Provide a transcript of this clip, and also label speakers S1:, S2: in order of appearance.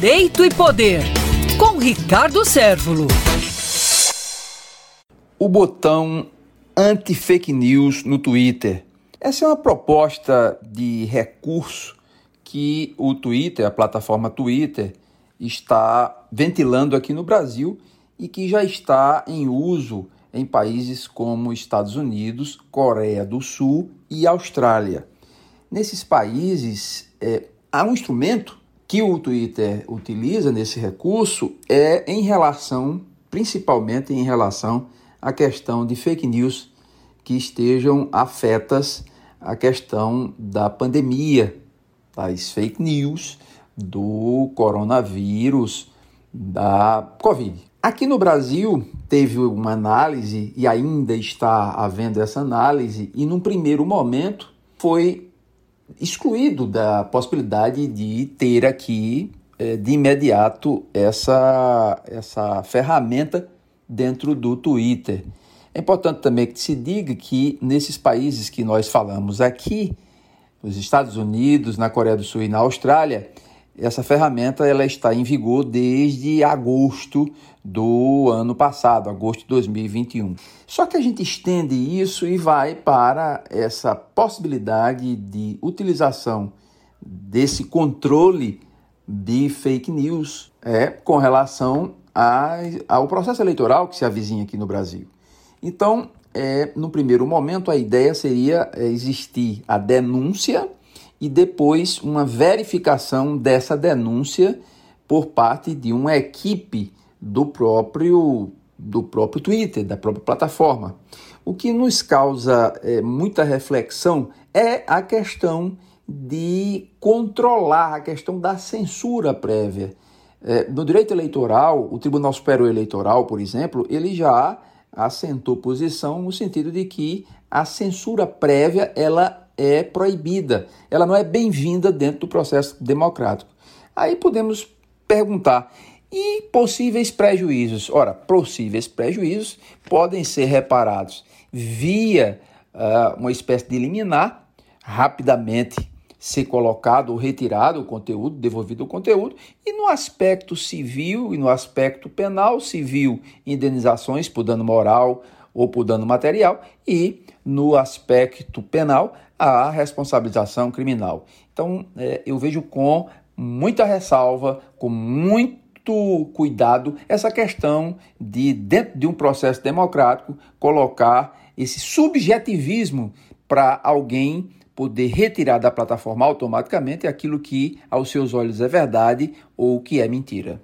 S1: Direito e Poder, com Ricardo Sérvulo.
S2: O botão anti-fake news no Twitter. Essa é uma proposta de recurso que o Twitter, a plataforma Twitter, está ventilando aqui no Brasil e que já está em uso em países como Estados Unidos, Coreia do Sul e Austrália. Nesses países, é, há um instrumento que o Twitter utiliza nesse recurso é em relação, principalmente em relação à questão de fake news que estejam afetas à questão da pandemia, das fake news, do coronavírus, da Covid. Aqui no Brasil teve uma análise e ainda está havendo essa análise, e num primeiro momento foi excluído da possibilidade de ter aqui é, de imediato essa, essa ferramenta dentro do Twitter. É importante também que se diga que nesses países que nós falamos aqui, nos Estados Unidos, na Coreia do Sul e na Austrália, essa ferramenta ela está em vigor desde agosto do ano passado, agosto de 2021. Só que a gente estende isso e vai para essa possibilidade de utilização desse controle de fake news é, com relação a, ao processo eleitoral que se avizinha aqui no Brasil. Então, é, no primeiro momento, a ideia seria é, existir a denúncia e depois uma verificação dessa denúncia por parte de uma equipe do próprio do próprio Twitter, da própria plataforma. O que nos causa é, muita reflexão é a questão de controlar a questão da censura prévia. É, no direito eleitoral, o Tribunal Superior Eleitoral, por exemplo, ele já assentou posição no sentido de que a censura prévia ela é proibida, ela não é bem-vinda dentro do processo democrático. Aí podemos perguntar: e possíveis prejuízos? Ora, possíveis prejuízos podem ser reparados via uh, uma espécie de liminar, rapidamente ser colocado ou retirado o conteúdo, devolvido o conteúdo, e no aspecto civil e no aspecto penal, civil, indenizações por dano moral ou por dano material, e no aspecto penal, a responsabilização criminal. Então, é, eu vejo com muita ressalva, com muito cuidado, essa questão de, dentro de um processo democrático, colocar esse subjetivismo para alguém poder retirar da plataforma automaticamente aquilo que aos seus olhos é verdade ou que é mentira.